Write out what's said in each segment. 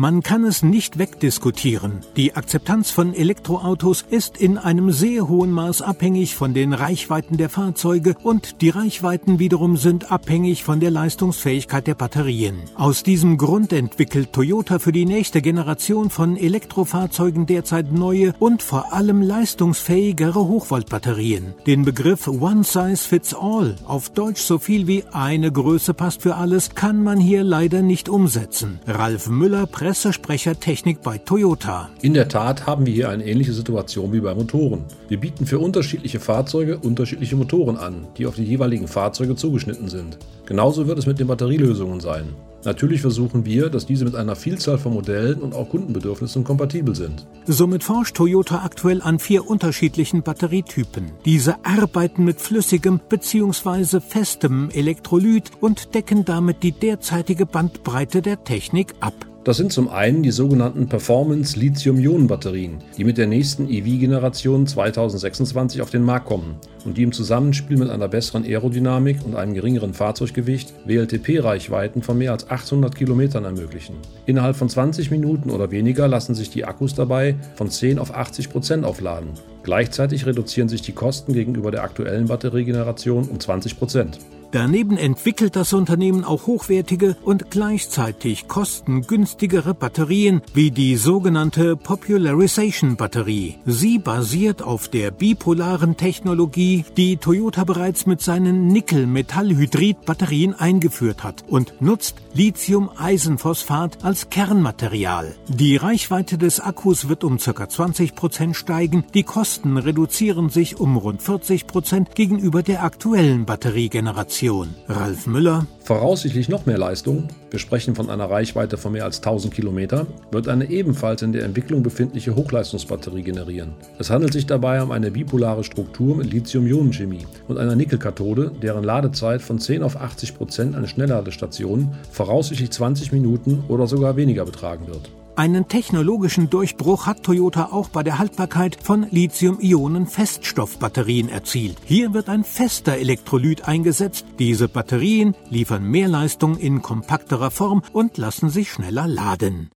Man kann es nicht wegdiskutieren. Die Akzeptanz von Elektroautos ist in einem sehr hohen Maß abhängig von den Reichweiten der Fahrzeuge und die Reichweiten wiederum sind abhängig von der Leistungsfähigkeit der Batterien. Aus diesem Grund entwickelt Toyota für die nächste Generation von Elektrofahrzeugen derzeit neue und vor allem leistungsfähigere Hochvoltbatterien. Den Begriff One Size Fits All, auf Deutsch so viel wie eine Größe passt für alles, kann man hier leider nicht umsetzen. Ralf Müller, Pressesprecher Technik bei Toyota. In der Tat haben wir hier eine ähnliche Situation wie bei Motoren. Wir bieten für unterschiedliche Fahrzeuge unterschiedliche Motoren an, die auf die jeweiligen Fahrzeuge zugeschnitten sind. Genauso wird es mit den Batterielösungen sein. Natürlich versuchen wir, dass diese mit einer Vielzahl von Modellen und auch Kundenbedürfnissen kompatibel sind. Somit forscht Toyota aktuell an vier unterschiedlichen Batterietypen. Diese arbeiten mit flüssigem bzw. festem Elektrolyt und decken damit die derzeitige Bandbreite der Technik ab. Das sind zum einen die sogenannten Performance Lithium-Ionen-Batterien, die mit der nächsten EV-Generation 2026 auf den Markt kommen und die im Zusammenspiel mit einer besseren Aerodynamik und einem geringeren Fahrzeuggewicht WLTP-Reichweiten von mehr als 800 Kilometern ermöglichen. Innerhalb von 20 Minuten oder weniger lassen sich die Akkus dabei von 10 auf 80 Prozent aufladen. Gleichzeitig reduzieren sich die Kosten gegenüber der aktuellen Batteriegeneration um 20 Prozent. Daneben entwickelt das Unternehmen auch hochwertige und gleichzeitig kostengünstigere Batterien wie die sogenannte Popularization Batterie. Sie basiert auf der bipolaren Technologie, die Toyota bereits mit seinen Nickel-Metallhydrid-Batterien eingeführt hat und nutzt Lithium-Eisenphosphat als Kernmaterial. Die Reichweite des Akkus wird um ca. 20 Prozent steigen, die Kosten reduzieren sich um rund 40 Prozent gegenüber der aktuellen Batteriegeneration. Generation. Ralf Müller. Voraussichtlich noch mehr Leistung, wir sprechen von einer Reichweite von mehr als 1000 Kilometer, wird eine ebenfalls in der Entwicklung befindliche Hochleistungsbatterie generieren. Es handelt sich dabei um eine bipolare Struktur mit Lithium-Ionen-Chemie und einer Nickelkathode, deren Ladezeit von 10 auf 80 Prozent an Schnellladestationen voraussichtlich 20 Minuten oder sogar weniger betragen wird. Einen technologischen Durchbruch hat Toyota auch bei der Haltbarkeit von Lithium-Ionen-Feststoffbatterien erzielt. Hier wird ein fester Elektrolyt eingesetzt. Diese Batterien liefern mehr Leistung in kompakterer Form und lassen sich schneller laden.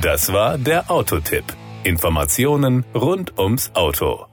Das war der Autotipp. Informationen rund ums Auto.